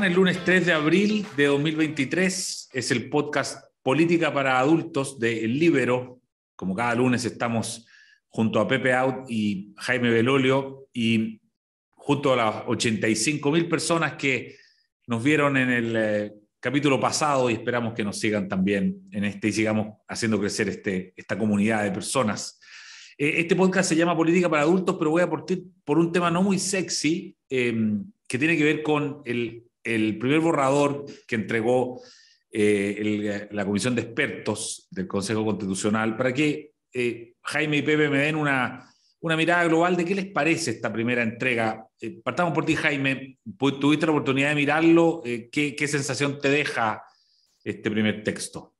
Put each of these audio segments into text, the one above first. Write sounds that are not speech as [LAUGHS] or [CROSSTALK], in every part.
están? El lunes 3 de abril de 2023 es el podcast Política para Adultos de El Libero. Como cada lunes estamos junto a Pepe Out y Jaime Belolio y junto a las 85 mil personas que nos vieron en el eh, capítulo pasado y esperamos que nos sigan también en este y sigamos haciendo crecer este, esta comunidad de personas. Eh, este podcast se llama Política para Adultos, pero voy a partir por un tema no muy sexy, em, que tiene que ver con el, el primer borrador que entregó eh, la Comisión de Expertos del Consejo Constitucional, para que eh, Jaime y Pepe me den una, una mirada global de qué les parece esta primera entrega. Eh, partamos por ti, Jaime. ¿Tuviste la oportunidad de mirarlo? ¿qué, ¿Qué sensación te deja este primer texto?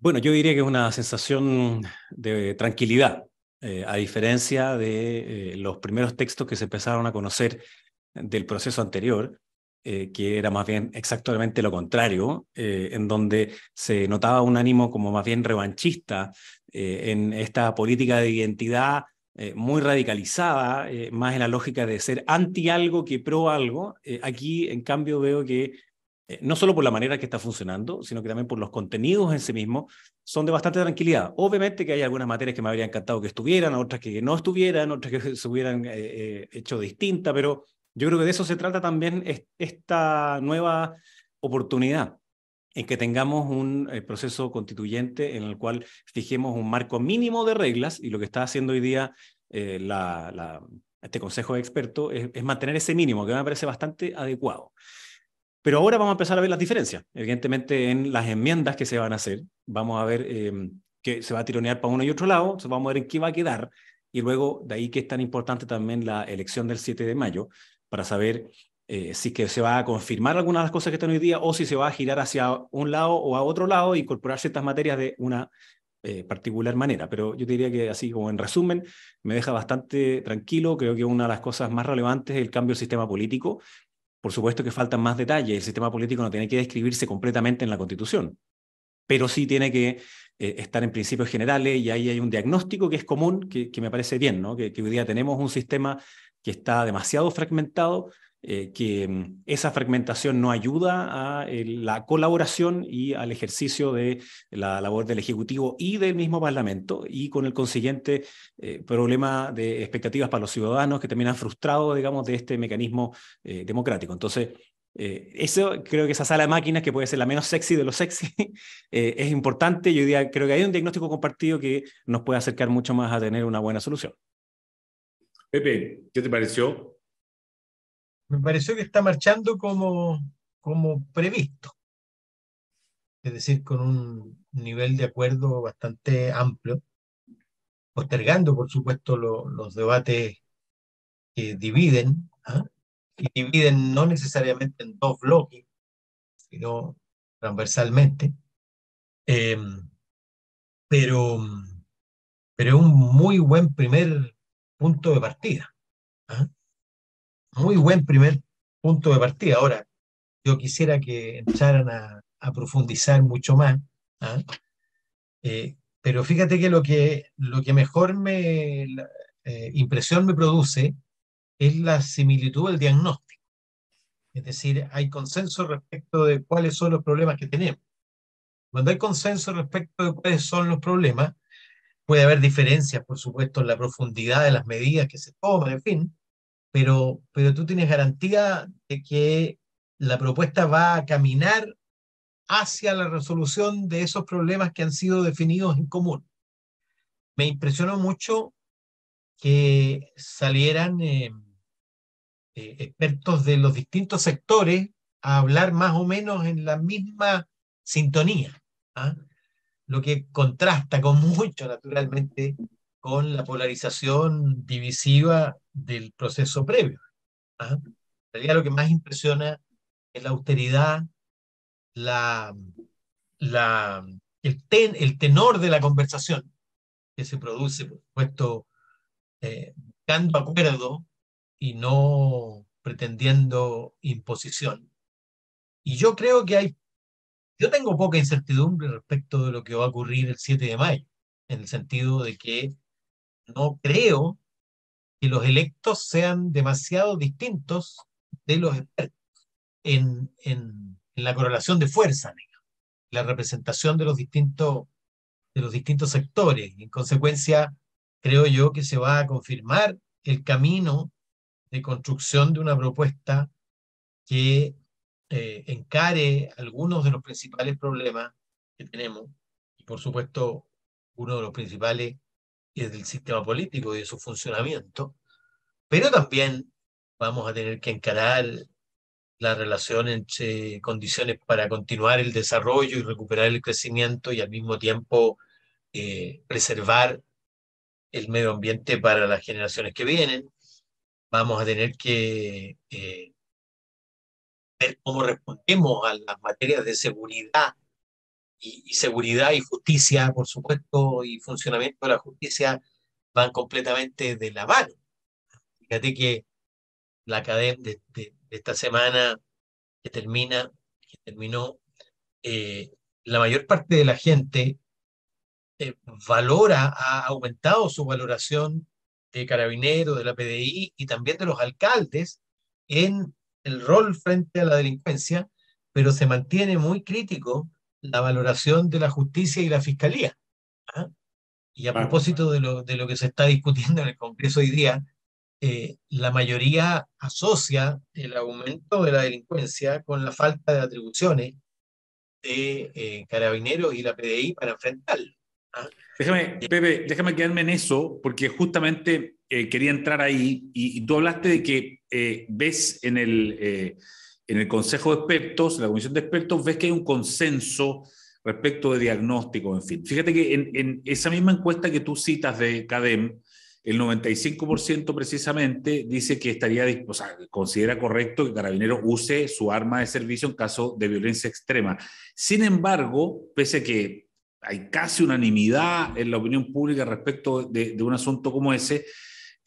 Bueno, yo diría que es una sensación de tranquilidad, a diferencia de los primeros textos que se empezaron a conocer del proceso anterior, eh, que era más bien exactamente lo contrario, eh, en donde se notaba un ánimo como más bien revanchista eh, en esta política de identidad muy radicalizada, más en la lógica de ser anti algo que pro algo. aquí, en cambio, veo que no solo por la manera que está funcionando, sino que también por los contenidos en sí mismos, son de bastante tranquilidad. Obviamente que hay algunas materias que me habría encantado que estuvieran, otras que no estuvieran, otras que [LAUGHS] se hubieran hecho distinta, pero yo creo que de eso se trata también esta nueva oportunidad en que tengamos un eh, proceso constituyente en el cual fijemos un marco mínimo de reglas y lo que está haciendo hoy día eh, este Consejo de Expertos es, mantener ese mínimo, que me parece bastante adecuado. Pero ahora vamos a empezar a ver las diferencias. Evidentemente, en las enmiendas que se van a hacer, vamos a ver eh, que se va a tironear para uno y otro lado, vamos a ver en qué va a quedar, y luego de ahí que es tan importante también la elección del 7 de mayo, para saber eh, si que se va a confirmar algunas de las cosas que están hoy día o si se va a girar hacia un lado o a otro lado e incorporar ciertas materias de una eh, particular manera. Pero yo diría que así como en resumen, me deja bastante tranquilo. Creo que una de las cosas más relevantes es el cambio del sistema político. Por supuesto que faltan más detalles. El sistema político no tiene que describirse completamente en la Constitución, pero sí tiene que eh, estar en principios generales y ahí hay un diagnóstico que es común, que, me parece bien, ¿no? que, que hoy día tenemos un sistema que está demasiado fragmentado, eh, que mm, esa fragmentación no ayuda a la colaboración y al ejercicio de la labor del Ejecutivo y del mismo Parlamento, y con el consiguiente eh, problema de expectativas para los ciudadanos que terminan frustrados, digamos, de este mecanismo eh, democrático. Entonces, eso creo que esa sala de máquinas, que puede ser la menos sexy de lo sexy, [LAUGHS] es importante. Yo diría, creo que hay un diagnóstico compartido que nos puede acercar mucho más a tener una buena solución. Pepe, ¿qué te pareció? Me pareció que está marchando como, como previsto. Es decir, con un nivel de acuerdo bastante amplio, postergando, por supuesto, los debates que dividen, ¿ah? y dividen no necesariamente en dos bloques, sino transversalmente. Em, pero, pero un muy buen primer punto de partida. ¿ah? Muy buen primer punto de partida. Ahora, yo quisiera que entraran a, profundizar mucho más. ¿ah? Eh, pero fíjate que lo que, lo que mejor me, eh, impresión me produce es la similitud del diagnóstico. Es decir, hay consenso respecto de cuáles son los problemas que tenemos. Cuando hay consenso respecto de cuáles son los problemas, Puede haber diferencias, por supuesto, en la profundidad de las medidas que se toman, en fin, pero, pero tú tienes garantía de que la propuesta va a caminar hacia la resolución de esos problemas que han sido definidos en común. Me impresionó mucho que salieran eh, eh, expertos de los distintos sectores a hablar más o menos en la misma sintonía. ¿ah? Lo que contrasta con [LAUGHS] mucho, naturalmente, con la polarización divisiva del proceso previo. ¿ah? En realidad lo que más impresiona es la austeridad, la, la, el, el tenor de la conversación que se produce, por supuesto, eh, buscando acuerdo y no pretendiendo imposición. Y yo creo que hay yo tengo poca incertidumbre respecto de lo que va a ocurrir el 7 de mayo, en el sentido de que no creo que los electos sean demasiado distintos de los expertos. en, en, la correlación de fuerza, la representación de los distintos, de los distintos sectores. En consecuencia, creo yo que se va a confirmar el camino de construcción de una propuesta que eh, encare algunos de los principales problemas que tenemos. Y por supuesto, uno de los principales es del sistema político y de su funcionamiento. Pero también vamos a tener que encarar la relación entre condiciones para continuar el desarrollo y recuperar el crecimiento y al mismo tiempo eh, preservar el medio ambiente para las generaciones que vienen. Vamos a tener que eh, ver cómo respondemos a las materias de seguridad y, seguridad y justicia, por supuesto, y funcionamiento de la justicia van completamente de la mano. Fíjate que la cadena de, esta semana que termina, que terminó, eh, la mayor parte de la gente eh, valora, ha aumentado su valoración de carabineros, de la PDI y también de los alcaldes en el rol frente a la delincuencia, pero se mantiene muy crítico la valoración de la justicia y la fiscalía. ¿ah? Y a propósito de lo, de lo que se está discutiendo en el Congreso hoy día, eh, la mayoría asocia el aumento de la delincuencia con la falta de atribuciones de eh, carabineros y la PDI para enfrentarlo. ¿ah? Déjame, Pepe, déjame quedarme en eso, porque justamente eh, quería entrar ahí y, tú hablaste de que ves en el, en el Consejo de Expertos, en la Comisión de Expertos, ves que hay un consenso respecto de diagnóstico, en fin. Fíjate que en, en esa misma encuesta que tú citas de CADEM, el 95% precisamente dice que estaría, o sea, considera correcto que Carabineros use su arma de servicio en caso de violencia extrema. Sin embargo, pese a que hay casi unanimidad en la opinión pública respecto de, un asunto como ese,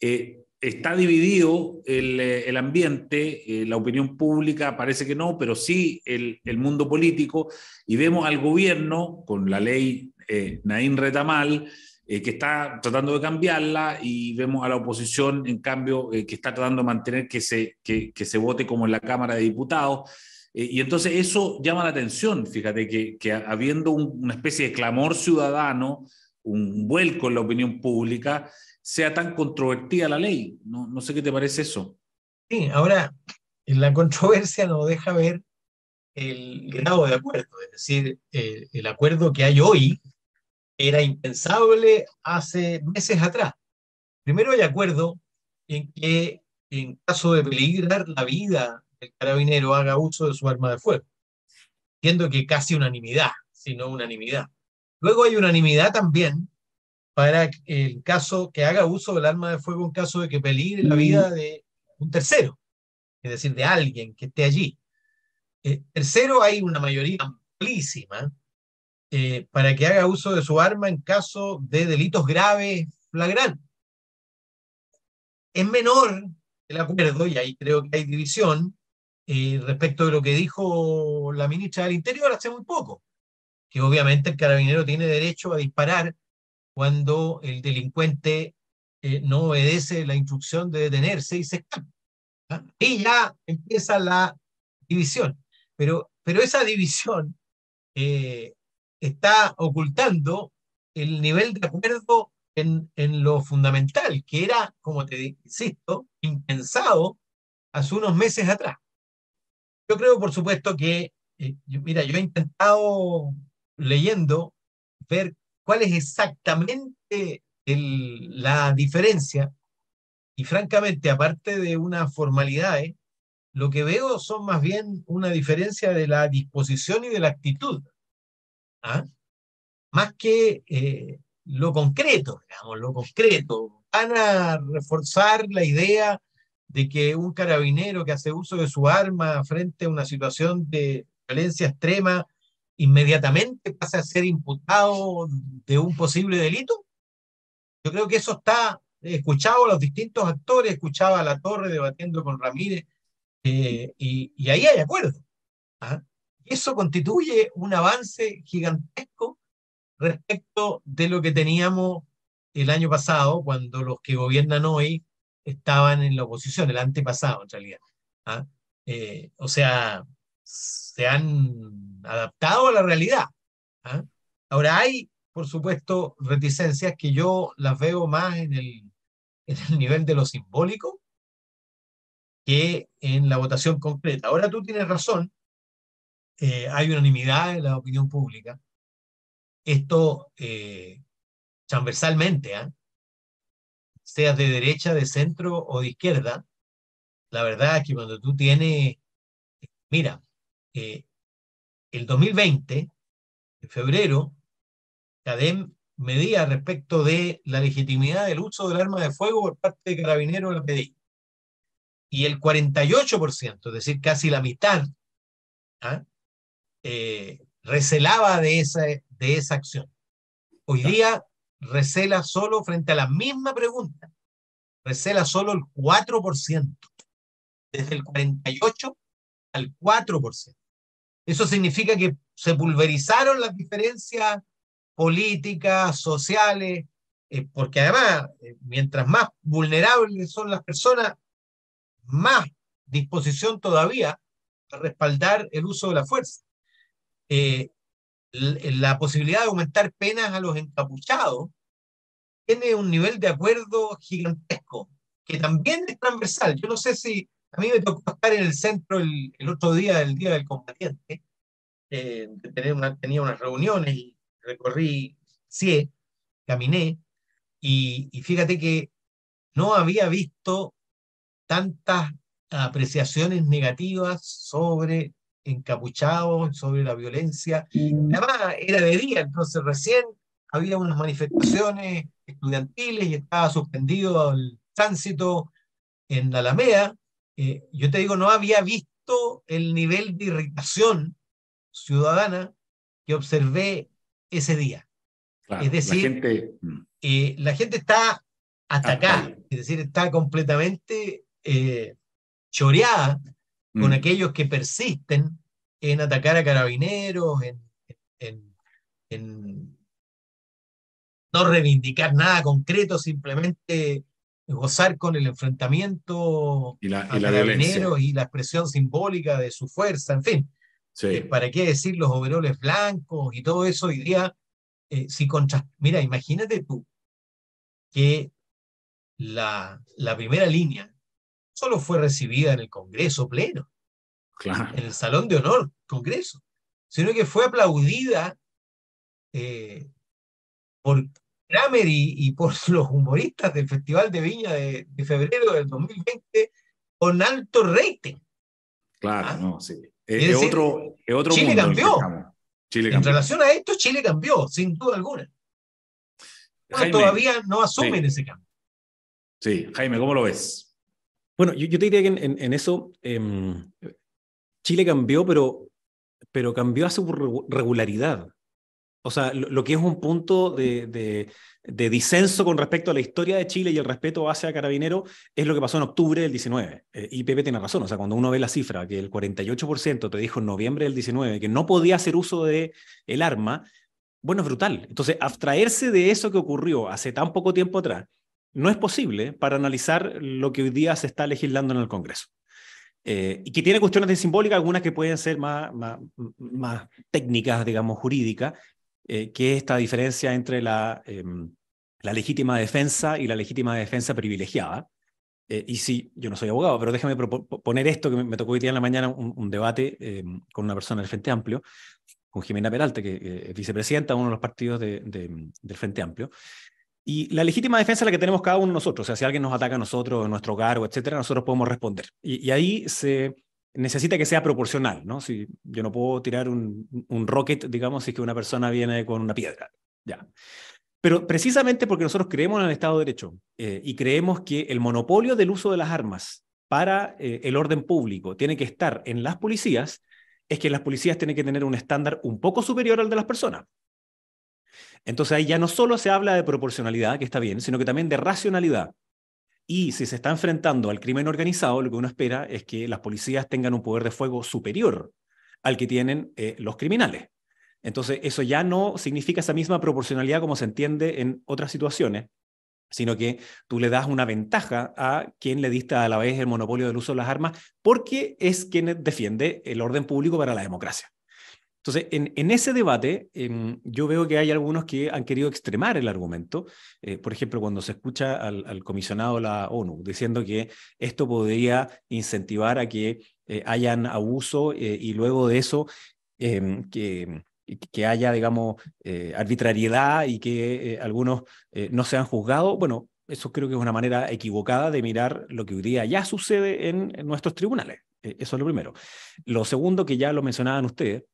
eh, está dividido el, eh, ambiente, eh, la opinión pública parece que no, pero sí el, mundo político, y vemos al gobierno con la ley Naín Retamal, que está tratando de cambiarla y vemos a la oposición, en cambio, que está tratando de mantener que se, que, se vote como en la Cámara de Diputados. Y entonces eso llama la atención, fíjate, que habiendo una especie de clamor ciudadano, un vuelco en la opinión pública, sea tan controvertida la ley. No, no sé qué te parece eso. Sí, ahora, la controversia nos deja ver el grado de acuerdo, es decir, el acuerdo que hay hoy era impensable hace meses atrás. Primero hay acuerdo en que en caso de peligrar la vida del carabinero haga uso de su arma de fuego, siendo que casi unanimidad, si no unanimidad. Luego hay unanimidad también para el caso que haga uso del arma de fuego en caso de que peligre la vida de un tercero, es decir, de alguien que esté allí. Eh, tercero, hay una mayoría amplísima eh, para que haga uso de su arma en caso de delitos graves flagrantes. Es menor el acuerdo, y ahí creo que hay división, eh, respecto de lo que dijo la ministra del Interior hace muy poco, que obviamente el carabinero tiene derecho a disparar cuando el delincuente eh, no obedece la instrucción de detenerse y se escapa. ¿ah? Y ya empieza la división. Pero, pero esa división está ocultando el nivel de acuerdo en, en, lo fundamental, que era, como te insisto, impensado hace unos meses atrás. Yo creo, por supuesto, que, eh, mira, yo he intentado leyendo ver cuál es exactamente el, la diferencia y francamente, aparte de una formalidad, lo que veo son más bien una diferencia de la disposición y de la actitud. ¿ah? más que eh, lo concreto, digamos, lo concreto. Van a reforzar la idea de que un carabinero que hace uso de su arma frente a una situación de violencia extrema inmediatamente pasa a ser imputado de un posible delito? Yo creo que eso está, escuchado a los distintos actores, escuchaba a La Torre debatiendo con Ramírez, eh, y, y, ahí hay acuerdo. ¿ah? Eso constituye un avance gigantesco respecto de lo que teníamos el año pasado, cuando los que gobiernan hoy estaban en la oposición, el antepasado en realidad. ¿ah? eh, o sea, se han adaptado a la realidad. ¿ah? Ahora hay, por supuesto, reticencias que yo las veo más en el, en el nivel de lo simbólico que en la votación concreta. Ahora tú tienes razón, eh, hay unanimidad en la opinión pública. Esto eh, transversalmente, ¿ah? sea de derecha, de centro o de izquierda, la verdad es que cuando tú tienes, mira, eh, el 2020, en febrero, CADEM medía respecto de la legitimidad del uso del arma de fuego por parte de carabineros en la PDI. Y el 48%, es decir, casi la mitad, ¿ah? eh, recelaba de esa, de esa acción. Hoy día recela solo frente a la misma pregunta, recela solo el 4%, desde el 48 al 4%. Eso significa que se pulverizaron las diferencias políticas, sociales, eh, porque además, eh, mientras más vulnerables son las personas, más disposición todavía a respaldar el uso de la fuerza. Eh, la posibilidad de aumentar penas a los encapuchados tiene un nivel de acuerdo gigantesco, que también es transversal. Yo no sé si a mí me tocó estar en el centro el, otro día, el Día del Combatiente, eh, una, tenía unas reuniones y recorrí CIE, caminé, y, y fíjate que no había visto tantas apreciaciones negativas sobre encapuchados, sobre la violencia. Mm. Además, era de día, entonces recién había unas manifestaciones estudiantiles y estaba suspendido el tránsito en la Alameda. Eh, yo te digo, no había visto el nivel de irritación ciudadana que observé ese día. es decir, la gente, mm. eh, la gente está hasta acá, es decir, está completamente eh, choreada con mm. aquellos que persisten en atacar a carabineros, en, no reivindicar nada concreto, simplemente gozar con el enfrentamiento y la, a carabineros y la expresión simbólica de su fuerza, en fin. Eh, ¿Para qué decir los overoles blancos y todo eso hoy día? Eh, si contra... Mira, imagínate tú que la, la primera línea solo fue recibida en el Congreso pleno, en el Salón de Honor, Congreso, sino que fue aplaudida eh, por Kramer y, por [LAUGHS] los humoristas del Festival de Viña de, febrero del 2020 con alto rating. Claro, ¿Ah? no, sí. Es, otro, otro Chile cambió. En relación a esto, Chile cambió, sin duda alguna. todavía no asumen ese cambio. Sí, Jaime, ¿cómo lo ves? Bueno, yo, te diría que en, eso em, Chile cambió, pero, pero cambió a su regularidad. O sea, lo, que es un punto de, de, disenso con respecto a la historia de Chile y el respeto hacia Carabinero es lo que pasó en octubre del 19. Eh, y Pepe tiene razón, o sea, cuando uno ve la cifra, que el 48% te dijo en noviembre del 19 que no podía hacer uso de el arma, bueno, es brutal. Entonces, abstraerse de eso que ocurrió hace tan poco tiempo atrás no es posible para analizar lo que hoy día se está legislando en el Congreso. Eh, y que tiene cuestiones de simbólica, algunas que pueden ser más, más, técnicas, digamos, jurídicas, eh, que es esta diferencia entre la, em, la legítima defensa y la legítima defensa privilegiada. Eh, y sí, yo no soy abogado, pero déjame poner esto, que me, tocó hoy día en la mañana un, debate em, con una persona del Frente Amplio, con Jimena Peralta, que es vicepresidenta de uno de los partidos del Frente Amplio, y la legítima defensa es la que tenemos cada uno de nosotros. O sea, si alguien nos ataca a nosotros, en nuestro cargo, etcétera, nosotros podemos responder. Y, ahí se necesita que sea proporcional, ¿no? Si yo no puedo tirar un, un rocket, digamos, si es que una persona viene con una piedra. Ya. Pero precisamente porque nosotros creemos en el Estado de Derecho eh, y creemos que el monopolio del uso de las armas para eh, el orden público tiene que estar en las policías, es que las policías tienen que tener un estándar un poco superior al de las personas. Entonces ahí ya no solo se habla de proporcionalidad, que está bien, sino que también de racionalidad. Y si se está enfrentando al crimen organizado, lo que uno espera es que las policías tengan un poder de fuego superior al que tienen eh, los criminales. Entonces, eso ya no significa esa misma proporcionalidad como se entiende en otras situaciones, sino que tú le das una ventaja a quien le dista a la vez el monopolio del uso de las armas, porque es quien defiende el orden público para la democracia. Entonces, en, ese debate, em, yo veo que hay algunos que han querido extremar el argumento. Eh, por ejemplo, cuando se escucha al, comisionado de la ONU diciendo que esto podría incentivar a que eh, hayan abuso eh, y luego de eso em, que, haya, digamos, arbitrariedad y que algunos no sean juzgados. Bueno, eso creo que es una manera equivocada de mirar lo que hoy día ya sucede en nuestros tribunales. Eso es lo primero. Lo segundo, que ya lo mencionaban ustedes,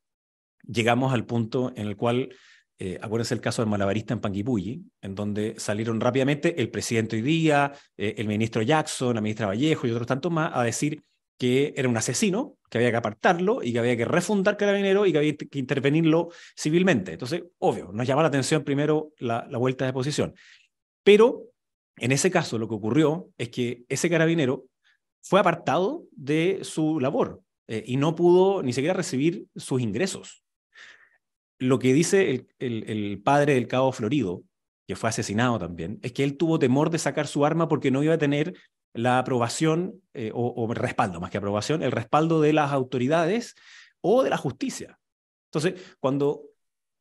llegamos al punto en el cual, eh, acuérdense el caso del malabarista en Panguipulli, en donde salieron rápidamente el presidente hoy día, eh, el ministro Jackson, la ministra Vallejo y otros tantos más a decir que era un asesino, que había que apartarlo y que había que refundar Carabinero y que había que intervenirlo civilmente. Entonces, obvio, nos llama la atención primero la, vuelta de posición. Pero en ese caso lo que ocurrió es que ese carabinero fue apartado de su labor eh, y no pudo ni siquiera recibir sus ingresos lo que dice el, padre del cabo Florido, que fue asesinado también, es que él tuvo temor de sacar su arma porque no iba a tener la aprobación eh, o, o, respaldo, más que aprobación, el respaldo de las autoridades o de la justicia. Entonces, cuando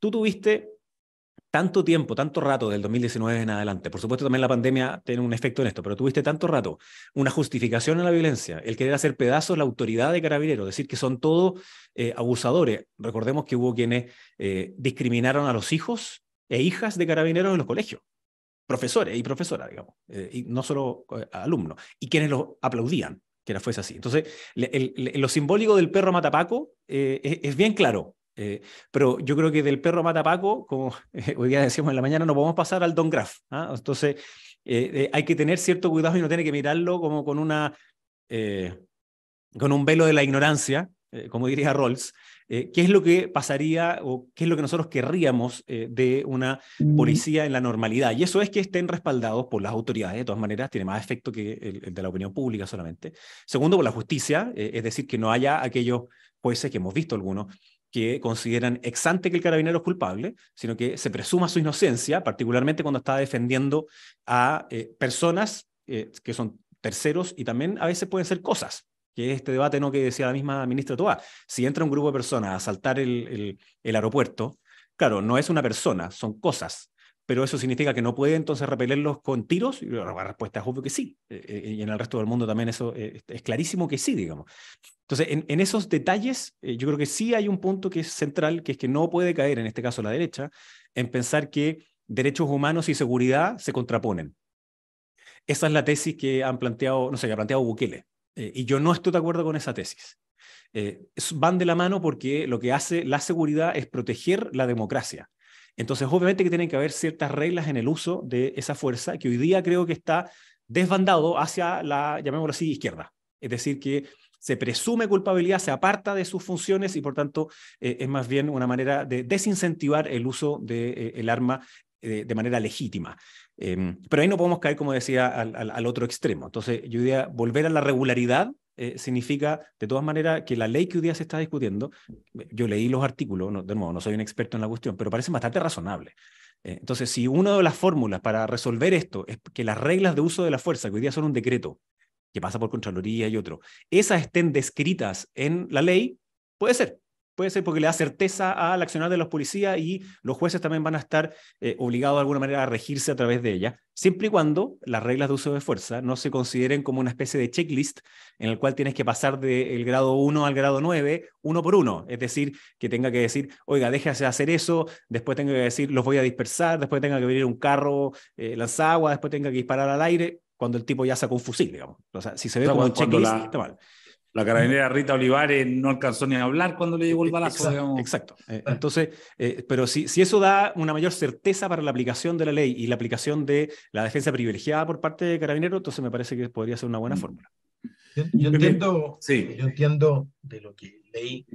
tú tuviste tanto tiempo, tanto rato del 2019 en adelante, por supuesto también la pandemia tiene un efecto en esto, pero tuviste tanto rato una justificación a la violencia, el querer hacer pedazos la autoridad de carabineros, decir que son todos eh, abusadores. Recordemos que hubo quienes eh, discriminaron a los hijos e hijas de carabineros en los colegios, profesores y profesoras, digamos, eh, y no solo alumnos, y quienes lo aplaudían que era fuese así. Entonces, lo simbólico del perro matapaco es bien claro. Eh, pero yo creo que del perro mata Paco, como [LAUGHS] hoy día decíamos en la mañana, no podemos pasar al Don Graf. ¿ah? Entonces, eh, eh, hay que tener cierto cuidado y no tiene que mirarlo como con, una, con un velo de la ignorancia, como diría Rawls, qué es lo que pasaría o qué es lo que nosotros querríamos de una policía en la normalidad. Y eso es que estén respaldados por las autoridades, de todas maneras, tiene más efecto que el, el de la opinión pública solamente. Segundo, por la justicia, es decir, que no haya aquellos jueces que hemos visto algunos que consideran exante que el carabinero es culpable, sino que se presuma su inocencia, particularmente cuando está defendiendo a eh, personas eh, que son terceros y también a veces pueden ser cosas, que es este debate no que decía la misma ministra Toa. Si entra un grupo de personas a asaltar el, el aeropuerto, claro, no es una persona, son cosas pero eso significa que no puede entonces repelerlos con tiros. Y la respuesta es obvio que sí. Eh, eh, y en el resto del mundo también eso eh, es clarísimo que sí, digamos. Entonces, en, esos detalles, yo creo que sí hay un punto que es central, que es que no puede caer, en este caso la derecha, en pensar que derechos humanos y seguridad se contraponen. Esa es la tesis que han planteado, no sé, que ha planteado Bukele. y yo no estoy de acuerdo con esa tesis. van de la mano porque lo que hace la seguridad es proteger la democracia. Entonces, obviamente que tienen que haber ciertas reglas en el uso de esa fuerza que hoy día creo que está desbandado hacia la, llamémoslo así, izquierda. Es decir, que se presume culpabilidad, se aparta de sus funciones y por tanto eh, es más bien una manera de desincentivar el uso del de, eh, arma eh, de manera legítima. Em, pero ahí no podemos caer, como decía, al, al, otro extremo. Entonces, yo diría, volver a la regularidad eh, significa, de todas maneras, que la ley que hoy día se está discutiendo, yo leí los artículos, no, de nuevo, no soy un experto en la cuestión, pero parece bastante razonable. Eh, entonces, si una de las fórmulas para resolver esto es que las reglas de uso de la fuerza, que hoy día son un decreto, que pasa por Contraloría y otro, esas estén descritas en la ley, puede ser, Puede ser porque le da certeza al accionar de los policías y los jueces también van a estar eh, obligados de alguna manera a regirse a través de ella, siempre y cuando las reglas de uso de fuerza no se consideren como una especie de checklist en el cual tienes que pasar del grado 1 al grado 9, uno por uno. Es decir, que tenga que decir, oiga, déjese hacer eso, después tenga que decir, los voy a dispersar, después tenga que venir un carro eh, lanzagua, después tenga que disparar al aire, cuando el tipo ya sacó un fusil, digamos. O sea, si se ve como un checklist, está mal. La carabinera Rita Olivares no alcanzó ni a hablar cuando le llegó el balazo. Exacto. Eh, entonces, eh, pero si, si eso da una mayor certeza para la aplicación de la ley y la aplicación de la defensa privilegiada por parte de Carabineros, entonces me parece que podría ser una buena mm. fórmula. Yo, entiendo, sí. yo entiendo de lo que leí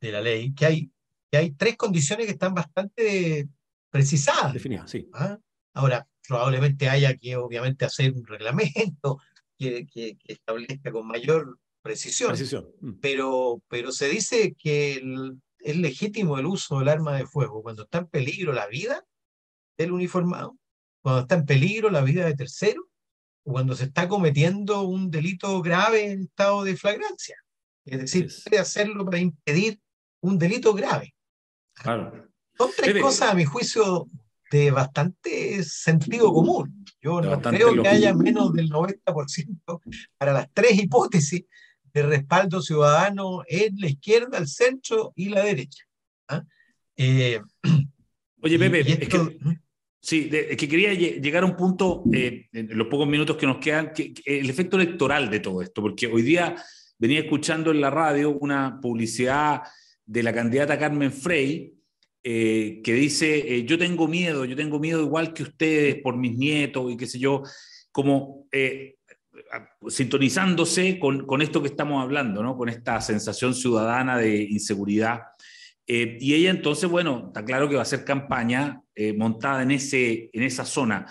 de la ley que hay, que hay tres condiciones que están bastante precisadas. Definidas, sí. ¿Ah? Ahora, probablemente haya que obviamente hacer un reglamento que, que, que establezca con mayor precisión. Mm. Pero, pero se dice que es legítimo el uso del arma de fuego cuando está en peligro la vida del uniformado. cuando está en peligro la vida de tercero o cuando se está cometiendo un delito grave en estado de flagrancia. Es decir, puede hacerlo para impedir un delito grave. Claro. Son tres cosas, a mi juicio, de bastante sentido común. Yo no creo que haya menos del 90% para las tres hipótesis de respaldo ciudadano en la izquierda, el centro y la derecha. ¿ah? Eh, [CLEARS THROAT] Oye, Pepe, es que, sí, es que quería llegar a un punto eh, en los pocos minutos que nos quedan, que, el efecto electoral de todo esto, porque hoy día venía escuchando en la radio una publicidad de la candidata Carmen Frey, eh, que dice, yo tengo miedo, yo tengo miedo igual que ustedes por mis nietos y qué sé yo, como sintonizándose con, con, esto que estamos hablando, ¿no? con esta sensación ciudadana de inseguridad eh, y ella entonces, bueno, está claro que va a hacer campaña eh, montada en, ese, en esa zona.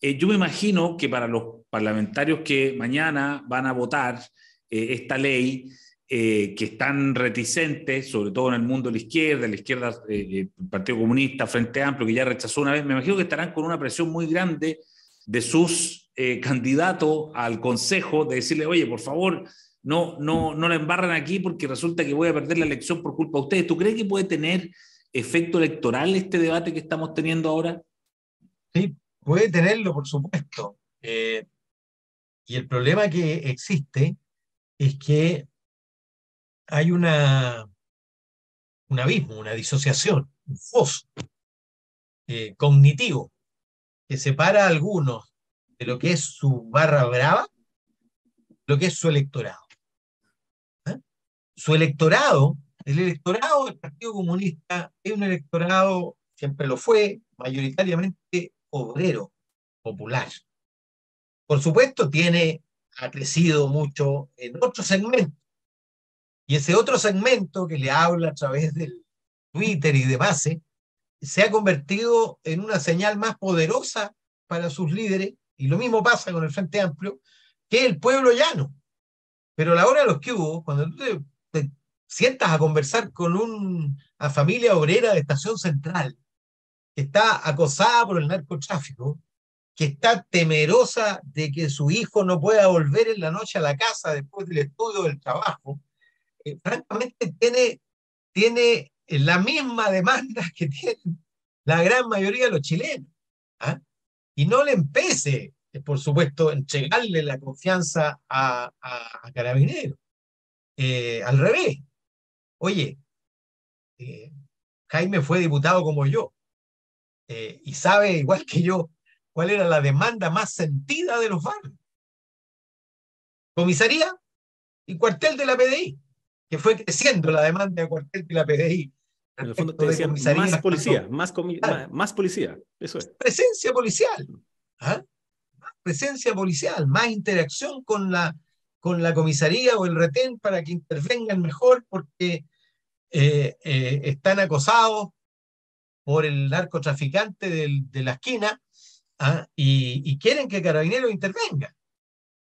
Eh, yo me imagino que para los parlamentarios que mañana van a votar esta ley, que están reticentes, sobre todo en el mundo de la izquierda, la izquierda, el Partido Comunista, Frente Amplio, que ya rechazó una vez, me imagino que estarán con una presión muy grande de sus candidatos al Consejo, de decirle, oye, por favor, no, no, no la embarran aquí porque resulta que voy a perder la elección por culpa de ustedes. ¿Tú crees que puede tener efecto electoral este debate que estamos teniendo ahora? Sí, puede tenerlo, por supuesto. Eh, y el problema que existe es que hay una, un abismo, una disociación, un foso eh, cognitivo que separa a algunos de lo que es su barra brava, lo que es su electorado su electorado, el electorado del Partido Comunista es un electorado, siempre lo fue, mayoritariamente obrero, popular. Por supuesto, tiene, ha crecido mucho en otro segmento. Y ese otro segmento que le habla a través del Twitter y de base, se ha convertido en una señal más poderosa para sus líderes, y lo mismo pasa con el Frente Amplio, que el pueblo llano. Pero la hora de los que hubo, cuando tú sientas a conversar con una familia obrera de Estación Central, que está acosada por el narcotráfico, que está temerosa de que su hijo no pueda volver en la noche a la casa después del estudio del trabajo, eh, francamente tiene, tiene la misma demanda que tienen la gran mayoría de los chilenos. ¿ah? Y no le empece, eh, por supuesto, entregarle la confianza a, a, Carabineros. Eh, al revés, oye, eh, Jaime fue diputado como yo y sabe igual que yo cuál era la demanda más sentida de los barrios. Comisaría y cuartel de la PDI, que fue creciendo la demanda de cuartel de la PDI. En el fondo te decían, más policía, más, más, policía, eso es. Presencia policial, ¿ah? presencia policial, más interacción con la, con la comisaría o el retén para que intervengan mejor porque eh, eh, están acosados por el narcotraficante de la esquina ¿ah? y, quieren que Carabineros intervenga.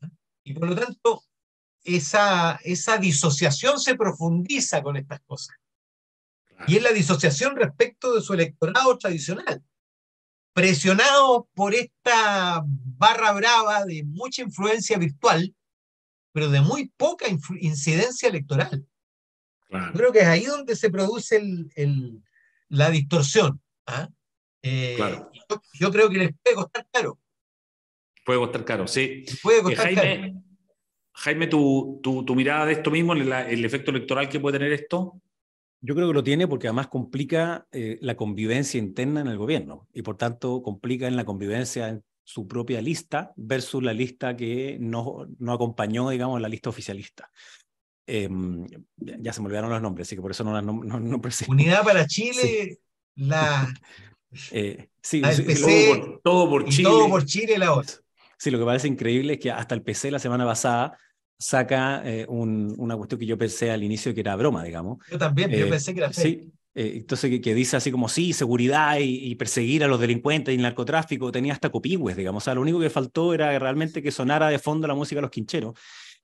¿ah? Y por lo tanto, esa, esa disociación se profundiza con estas cosas. Y es la disociación respecto de su electorado tradicional, presionado por esta barra brava de mucha influencia virtual, pero de muy poca incidencia electoral. Creo que es ahí donde se produce el, la distorsión. ¿ah? Eh, yo, creo que les puede costar caro. Puede costar caro, sí. Puede costar eh, Jaime, caro. Jaime, tu, tu, mirada de esto mismo, el, efecto electoral que puede tener esto. Yo creo que lo tiene porque además complica eh, la convivencia interna en el gobierno y por tanto complica en la convivencia en su propia lista versus la lista que no, no acompañó, digamos, la lista oficialista. Em, ya se me olvidaron los nombres, así que por eso no las no, no, Unidad para [LAUGHS] Chile, la... [LAUGHS] Eh, sí, todo, por, Chile. todo por Chile la otra. Sí, lo que parece increíble es que hasta el PC la semana pasada saca eh, una cuestión que yo pensé al inicio que era broma, digamos. Yo también, yo eh, pensé que era Sí, entonces que, dice así como sí, seguridad y, perseguir a los delincuentes y el narcotráfico, tenía hasta copigües, digamos. O sea, lo único que faltó era realmente que sonara de fondo la música de los quincheros.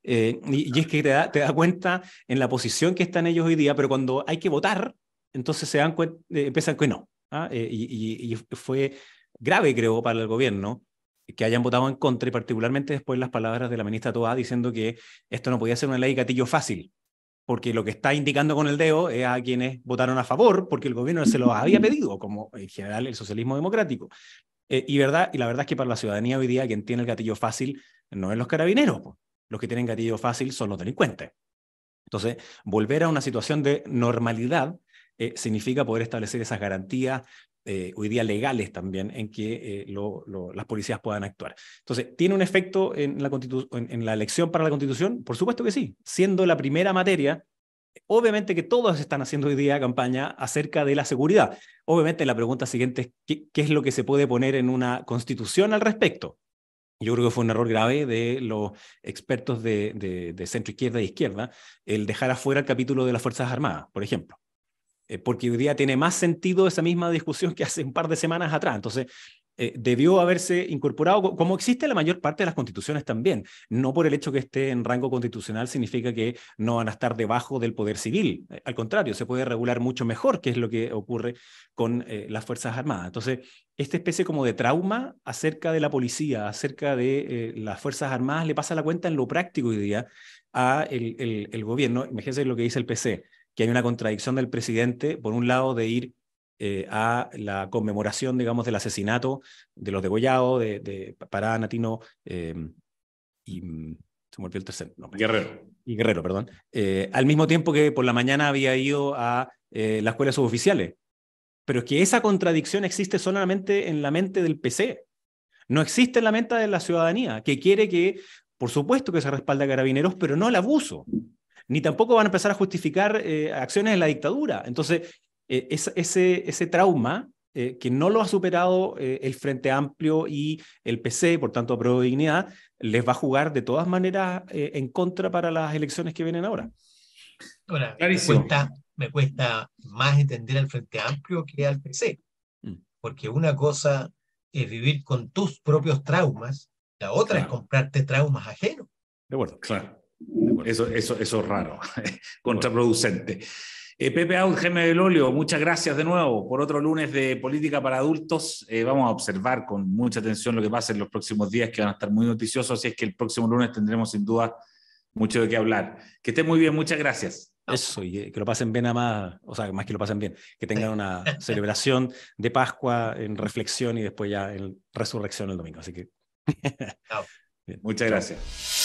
Eh, y, es que te da, te da cuenta en la posición que están ellos hoy día, pero cuando hay que votar, entonces se dan cuenta, eh, empiezan que no. ¿ah? Eh, y, y, fue grave, creo, para el gobierno que hayan votado en contra y particularmente después las palabras de la ministra Toa diciendo que esto no podía ser una ley gatillo fácil, porque lo que está indicando con el dedo es a quienes votaron a favor, porque el gobierno se lo había pedido, como en general el socialismo democrático. Eh, y, verdad, y la verdad es que para la ciudadanía hoy día quien tiene el gatillo fácil no es los carabineros, los que tienen gatillo fácil son los delincuentes. Entonces, volver a una situación de normalidad eh, significa poder establecer esas garantías eh, hoy día legales también en que eh, las policías puedan actuar. Entonces, ¿tiene un efecto en la, en, la elección para la constitución? Por supuesto que sí. Siendo la primera materia, obviamente que todos están haciendo hoy día campaña acerca de la seguridad. Obviamente la pregunta siguiente es, ¿qué, qué es lo que se puede poner en una constitución al respecto? Yo creo que fue un error grave de los expertos de, de, centro izquierda e izquierda el dejar afuera el capítulo de las Fuerzas Armadas, por ejemplo. Eh, porque hoy día tiene más sentido esa misma discusión que hace un par de semanas atrás. Entonces, eh, debió haberse incorporado, como existe la mayor parte de las constituciones también. No por el hecho que esté en rango constitucional significa que no van a estar debajo del poder civil. Eh, al contrario, se puede regular mucho mejor, que es lo que ocurre con las Fuerzas Armadas. Entonces, esta especie como de trauma acerca de la policía, acerca de las Fuerzas Armadas, le pasa la cuenta en lo práctico hoy día a el, el gobierno. Imagínense lo que dice el PC que hay una contradicción del presidente, por un lado, de ir eh, a la conmemoración, digamos, del asesinato de los degollados, de, de Pará, Natino em, y mm, se me olvidó el tercer nombre. Guerrero. Y Guerrero, perdón. Eh, al mismo tiempo que por la mañana había ido a eh, la escuela suboficiales. Pero es que esa contradicción existe solamente en la mente del PC. No existe en la mente de la ciudadanía, que quiere que, por supuesto que se respalde a carabineros, pero no el abuso ni tampoco van a empezar a justificar eh, acciones en la dictadura. Entonces, eh, ese, ese trauma eh, que no lo ha superado el Frente Amplio y el PC, por tanto, Pro Dignidad, les va a jugar de todas maneras en contra para las elecciones que vienen ahora. Ahora, me cuesta, me cuesta más entender al Frente Amplio que al PC, mm. porque una cosa es vivir con tus propios traumas, la otra es comprarte traumas ajenos. De acuerdo, claro. Eso, eso, eso es raro, [LAUGHS] contraproducente. Eh, Pepe Out, Geme del Olio, muchas gracias de nuevo por otro lunes de Política para Adultos. Eh, vamos a observar con mucha atención lo que pasa en los próximos días, que van a estar muy noticiosos, así es que el próximo lunes tendremos sin duda mucho de qué hablar. Que estén muy bien, muchas gracias. Eso, y que lo pasen bien a más, o sea, más que lo pasen bien, que tengan una [LAUGHS] celebración de Pascua en reflexión y después ya en resurrección el domingo. Así que. [LAUGHS] Muchas gracias.